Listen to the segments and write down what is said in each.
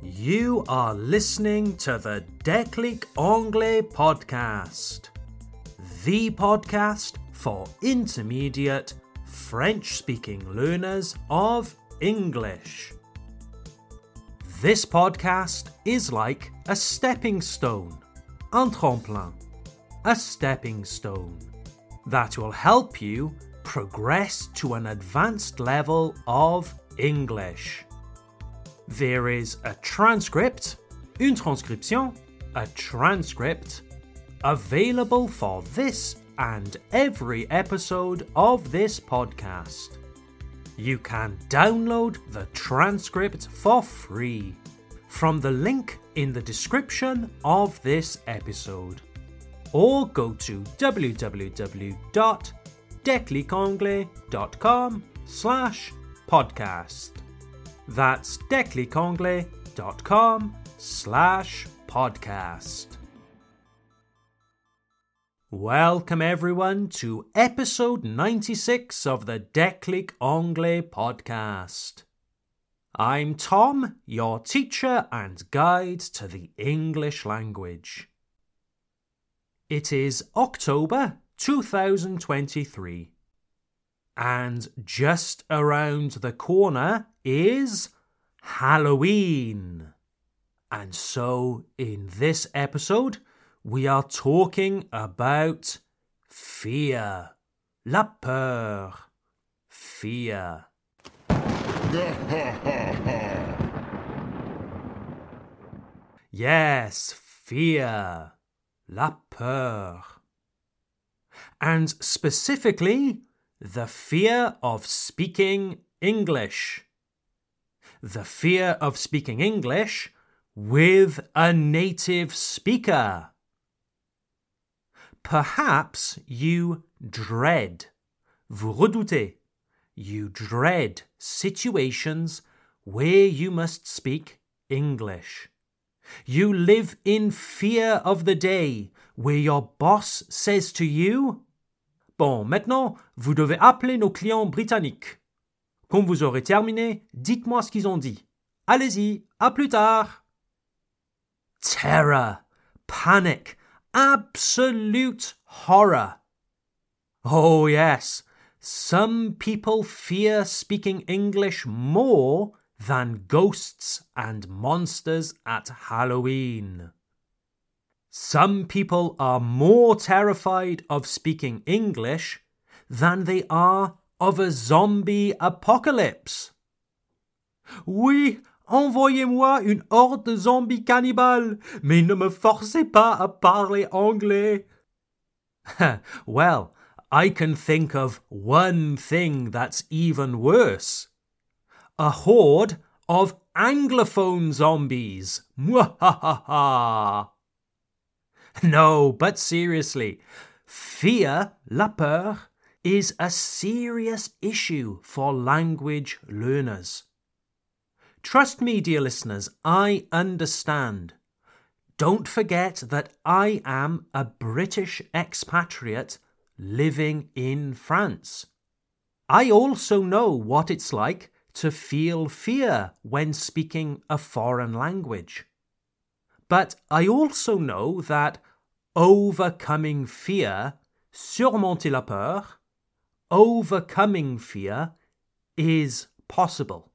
You are listening to the Déclic Anglais podcast, the podcast for intermediate French speaking learners of English. This podcast is like a stepping stone, un tremplin, a stepping stone that will help you progress to an advanced level of English. There is a transcript, une transcription, a transcript, available for this and every episode of this podcast. You can download the transcript for free from the link in the description of this episode. Or go to www.declicanglais.com slash podcast. That's declicanglais.com slash podcast. Welcome everyone to episode 96 of the Anglais podcast. I'm Tom, your teacher and guide to the English language. It is October 2023 and just around the corner is Halloween. And so, in this episode, we are talking about fear. La peur. Fear. yes, fear. La peur. And specifically, the fear of speaking English. The fear of speaking English with a native speaker. Perhaps you dread, vous redoutez, you dread situations where you must speak English. You live in fear of the day where your boss says to you, Bon, maintenant, vous devez appeler nos clients britanniques. Quand vous aurez terminé, dites-moi ce qu'ils ont dit. Allez-y, à plus tard. Terror, panic, absolute horror. Oh, yes, some people fear speaking English more than ghosts and monsters at Halloween. Some people are more terrified of speaking English than they are of a zombie apocalypse. Oui, envoyez-moi une horde de zombies cannibales, mais ne me forcez pas à parler anglais. well, I can think of one thing that's even worse. A horde of Anglophone zombies. Mwahaha! No, but seriously, fear, la peur, is a serious issue for language learners. Trust me, dear listeners, I understand. Don't forget that I am a British expatriate living in France. I also know what it's like to feel fear when speaking a foreign language. But I also know that overcoming fear, surmonter la peur, overcoming fear is possible.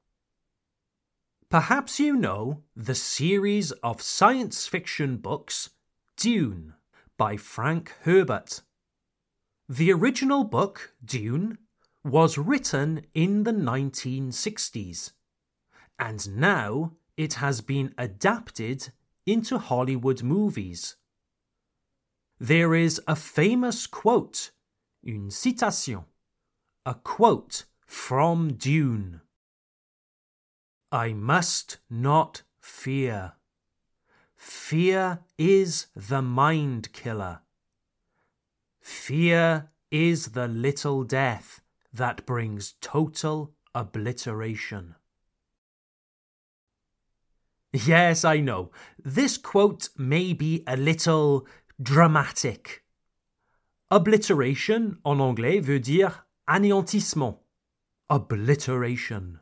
Perhaps you know the series of science fiction books Dune by Frank Herbert. The original book, Dune, was written in the 1960s, and now it has been adapted into Hollywood movies. There is a famous quote, une citation, a quote from Dune. I must not fear. Fear is the mind killer. Fear is the little death that brings total obliteration. Yes, I know. This quote may be a little dramatic. Obliteration en anglais veut dire anéantissement. Obliteration.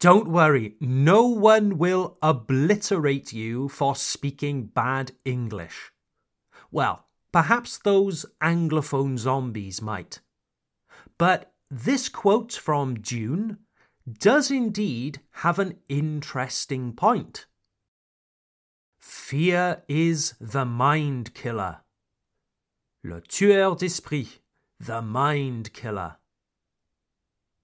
Don't worry, no one will obliterate you for speaking bad English. Well, perhaps those Anglophone zombies might. But this quote from Dune does indeed have an interesting point. Fear is the mind killer. Le tueur d'esprit, the mind killer.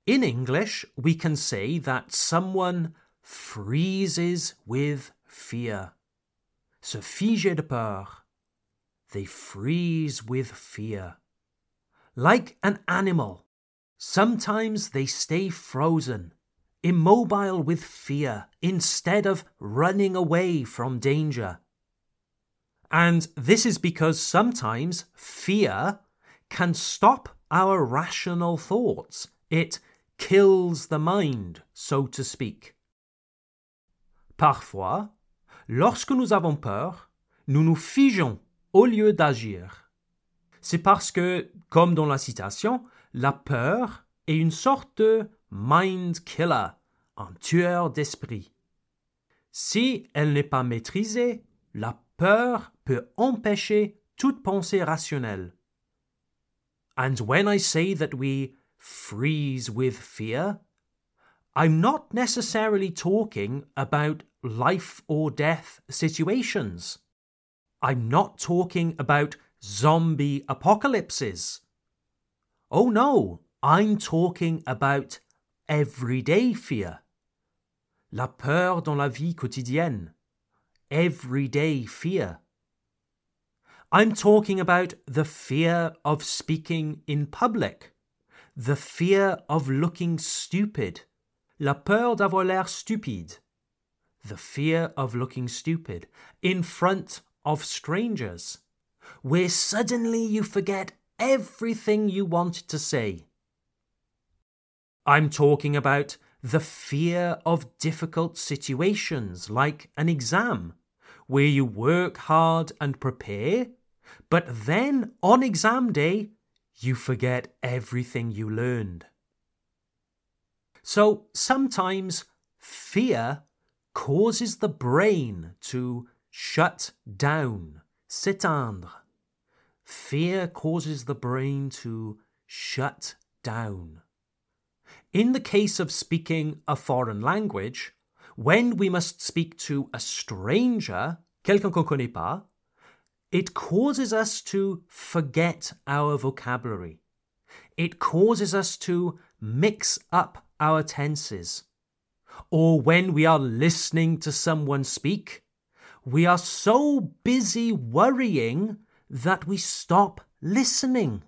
In English, we can say that someone freezes with fear. Se figer de peur. They freeze with fear. Like an animal, sometimes they stay frozen, immobile with fear, instead of running away from danger. And this is because sometimes fear can stop our rational thoughts. It kills the mind, so to speak. Parfois, lorsque nous avons peur, nous nous figeons au lieu d'agir. C'est parce que, comme dans la citation, la peur est une sorte de mind killer, un tueur d'esprit. Si elle n'est pas maîtrisée, la peur peut empêcher toute pensée rationnelle. And when I say that we freeze with fear, I'm not necessarily talking about life or death situations. I'm not talking about zombie apocalypses. Oh no, I'm talking about everyday fear. La peur dans la vie quotidienne. Everyday fear. I'm talking about the fear of speaking in public the fear of looking stupid, la peur d'avoir l'air stupide, the fear of looking stupid in front of strangers, where suddenly you forget everything you want to say. I'm talking about the fear of difficult situations like an exam, where you work hard and prepare, but then on exam day you forget everything you learned. So sometimes fear causes the brain to shut down, s'éteindre. Fear causes the brain to shut down. In the case of speaking a foreign language, when we must speak to a stranger, quelqu'un qu'on connaît pas, it causes us to forget our vocabulary. It causes us to mix up our tenses. Or when we are listening to someone speak, we are so busy worrying that we stop listening.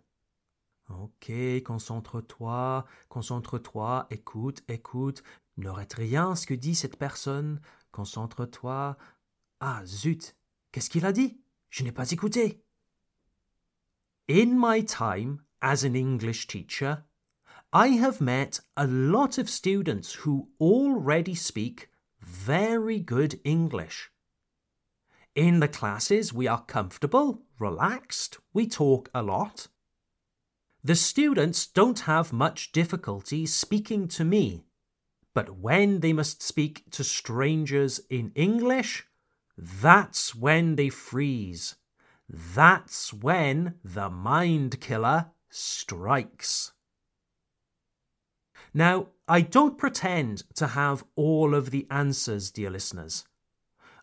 Ok, concentre-toi, concentre-toi, écoute, écoute. N'arrête rien ce que dit cette personne. Concentre-toi. Ah, zut, qu'est-ce qu'il a dit? Je n'ai pas écouté. In my time as an English teacher, I have met a lot of students who already speak very good English. In the classes, we are comfortable, relaxed, we talk a lot. The students don't have much difficulty speaking to me, but when they must speak to strangers in English, that's when they freeze. That's when the mind killer strikes. Now, I don't pretend to have all of the answers, dear listeners.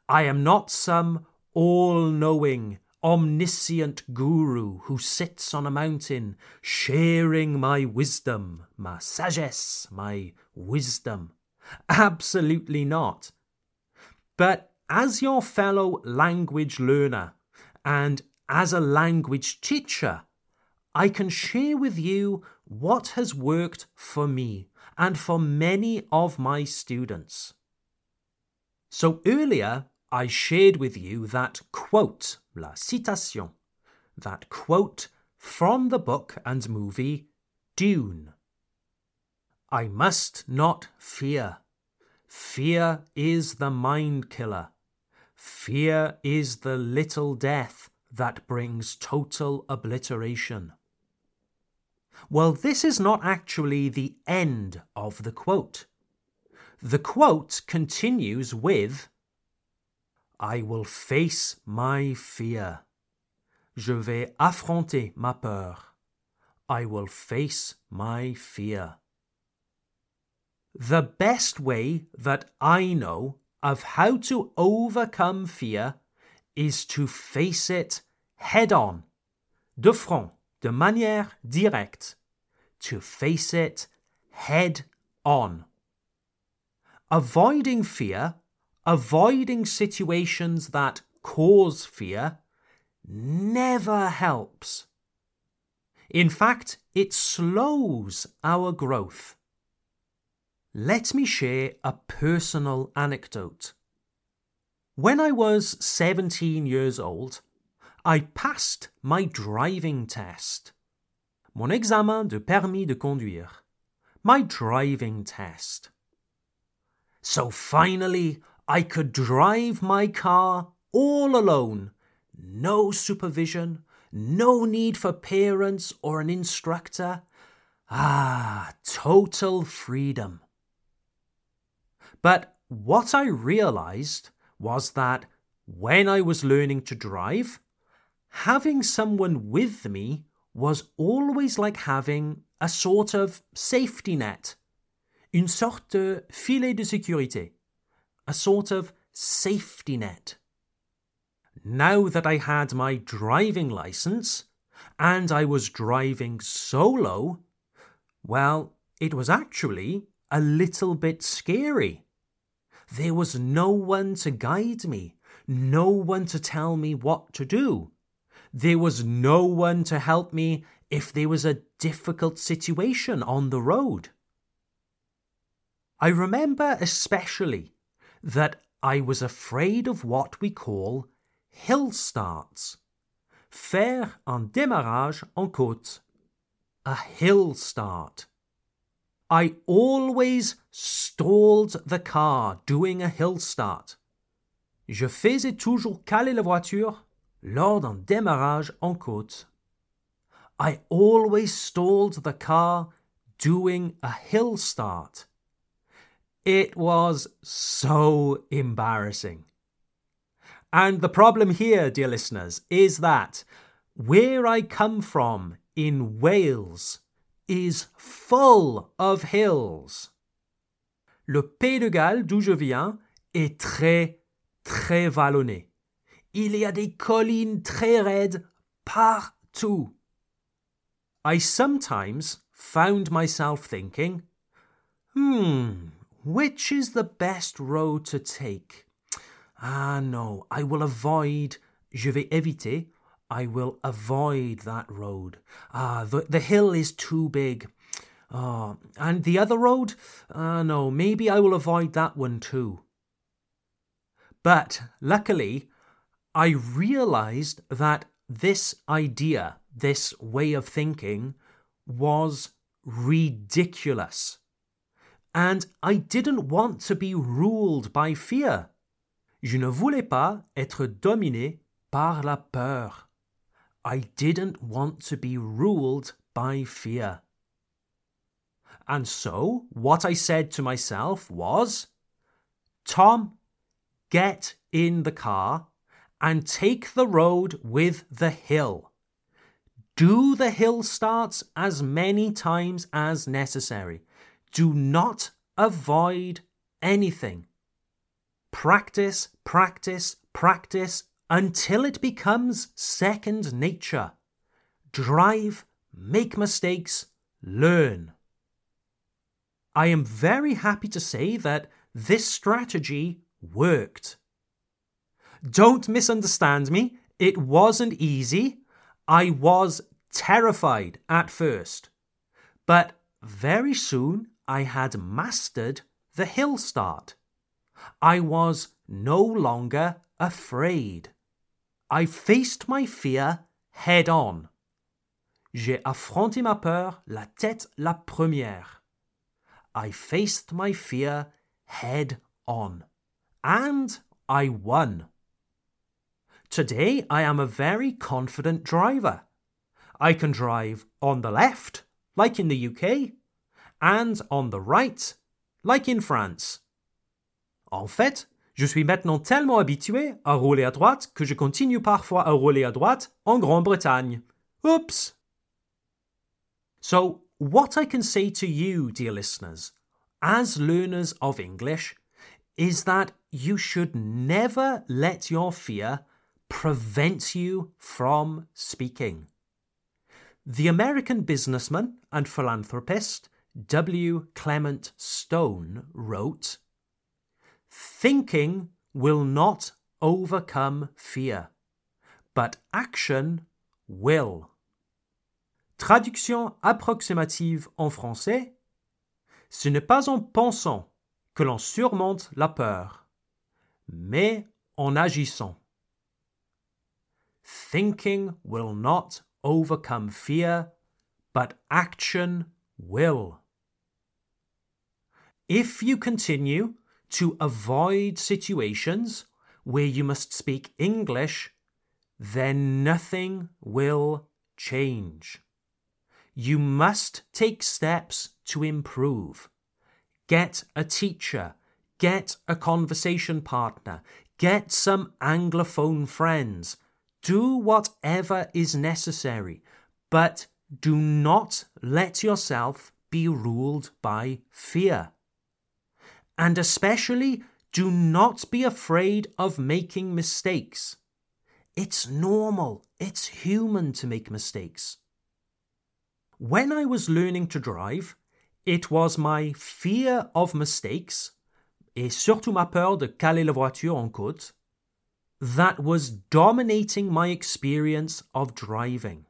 I am not some all knowing, omniscient guru who sits on a mountain sharing my wisdom, my sagesse, my wisdom. Absolutely not. But as your fellow language learner and as a language teacher, I can share with you what has worked for me and for many of my students. So earlier, I shared with you that quote, la citation, that quote from the book and movie Dune. I must not fear. Fear is the mind killer. Fear is the little death that brings total obliteration. Well, this is not actually the end of the quote. The quote continues with I will face my fear. Je vais affronter ma peur. I will face my fear. The best way that I know of how to overcome fear is to face it head on, de front, de manière directe, to face it head on. Avoiding fear, avoiding situations that cause fear, never helps. In fact, it slows our growth. Let me share a personal anecdote. When I was 17 years old, I passed my driving test. Mon examen de permis de conduire. My driving test. So finally, I could drive my car all alone no supervision, no need for parents or an instructor. Ah, total freedom. But what I realized was that when I was learning to drive, having someone with me was always like having a sort of safety net, une sorte de filet de sécurité, a sort of safety net now that I had my driving license and I was driving solo, well, it was actually a little bit scary. There was no one to guide me, no one to tell me what to do. There was no one to help me if there was a difficult situation on the road. I remember especially that I was afraid of what we call hill starts. Faire un démarrage en côte. A hill start. I always stalled the car doing a hill start. Je faisais toujours caler la voiture lors d'un démarrage en côte. I always stalled the car doing a hill start. It was so embarrassing. And the problem here, dear listeners, is that where I come from in Wales is full of hills. Le Pays de Galles, d'où je viens, est très, très vallonné. Il y a des collines très raides partout. I sometimes found myself thinking, hmm, which is the best road to take? Ah, no, I will avoid, je vais éviter, I will avoid that road. Ah, the, the hill is too big. Ah, and the other road? Ah, no, maybe I will avoid that one too. But luckily, I realized that this idea, this way of thinking, was ridiculous. And I didn't want to be ruled by fear. Je ne voulais pas être dominé par la peur. I didn't want to be ruled by fear. And so, what I said to myself was, Tom, get in the car and take the road with the hill. Do the hill starts as many times as necessary. Do not avoid anything. Practice, practice, practice until it becomes second nature. Drive, make mistakes, learn. I am very happy to say that this strategy worked. Don't misunderstand me, it wasn't easy. I was terrified at first. But very soon I had mastered the hill start. I was no longer afraid. I faced my fear head on. J'ai affronté ma peur la tête la première. I faced my fear head on. And I won. Today I am a very confident driver. I can drive on the left, like in the UK, and on the right, like in France. En fait, je suis maintenant tellement habitué à rouler à droite que je continue parfois à rouler à droite en Grande-Bretagne. Oops! So, what I can say to you, dear listeners, as learners of English, is that you should never let your fear prevent you from speaking. The American businessman and philanthropist W. Clement Stone wrote Thinking will not overcome fear, but action will. Traduction approximative en français Ce n'est pas en pensant que l'on surmonte la peur, mais en agissant. Thinking will not overcome fear, but action will. If you continue to avoid situations where you must speak English, then nothing will change. You must take steps to improve. Get a teacher, get a conversation partner, get some Anglophone friends. Do whatever is necessary, but do not let yourself be ruled by fear. And especially, do not be afraid of making mistakes. It's normal, it's human to make mistakes. When I was learning to drive, it was my fear of mistakes, et surtout ma peur de caler la voiture en côte, that was dominating my experience of driving.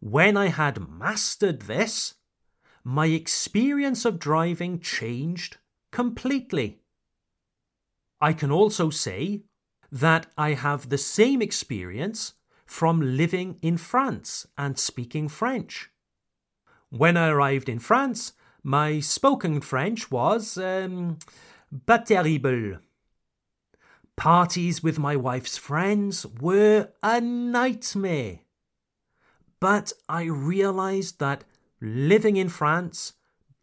When I had mastered this, my experience of driving changed completely. I can also say that I have the same experience from living in France and speaking French. When I arrived in France, my spoken French was um, pas terrible. Parties with my wife's friends were a nightmare. But I realized that living in France,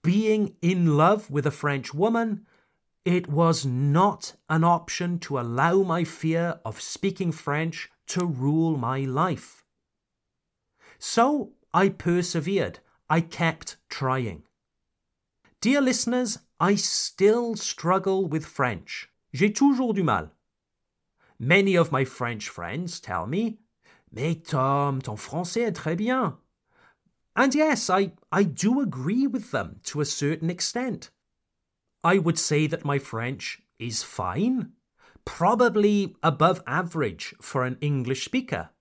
being in love with a French woman, it was not an option to allow my fear of speaking French to rule my life. So I persevered. I kept trying. Dear listeners, I still struggle with French. J'ai toujours du mal. Many of my French friends tell me, Mais Tom, ton français est très bien. And yes, I, I do agree with them to a certain extent. I would say that my French is fine, probably above average for an English speaker.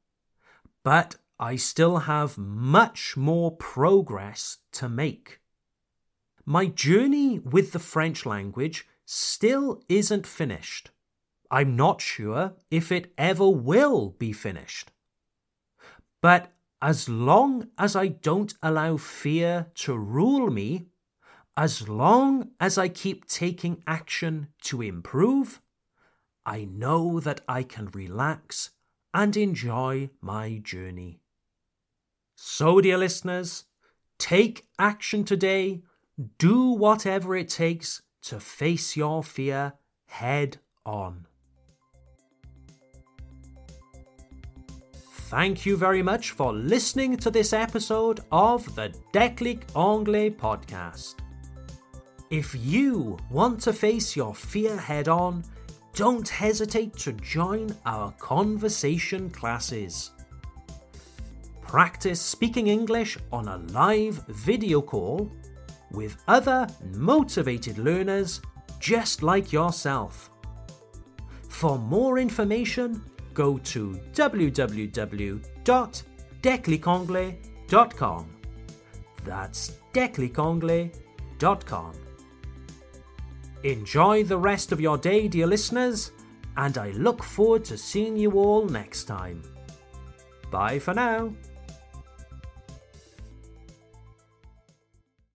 But I still have much more progress to make. My journey with the French language still isn't finished. I'm not sure if it ever will be finished. But as long as I don't allow fear to rule me, as long as I keep taking action to improve, I know that I can relax and enjoy my journey. So, dear listeners, take action today. Do whatever it takes to face your fear head on. Thank you very much for listening to this episode of the Déclic Anglais podcast. If you want to face your fear head on, don't hesitate to join our conversation classes. Practice speaking English on a live video call with other motivated learners just like yourself. For more information, go to www.declicanglais.com. That's declicanglais.com. Enjoy the rest of your day, dear listeners, and I look forward to seeing you all next time. Bye for now.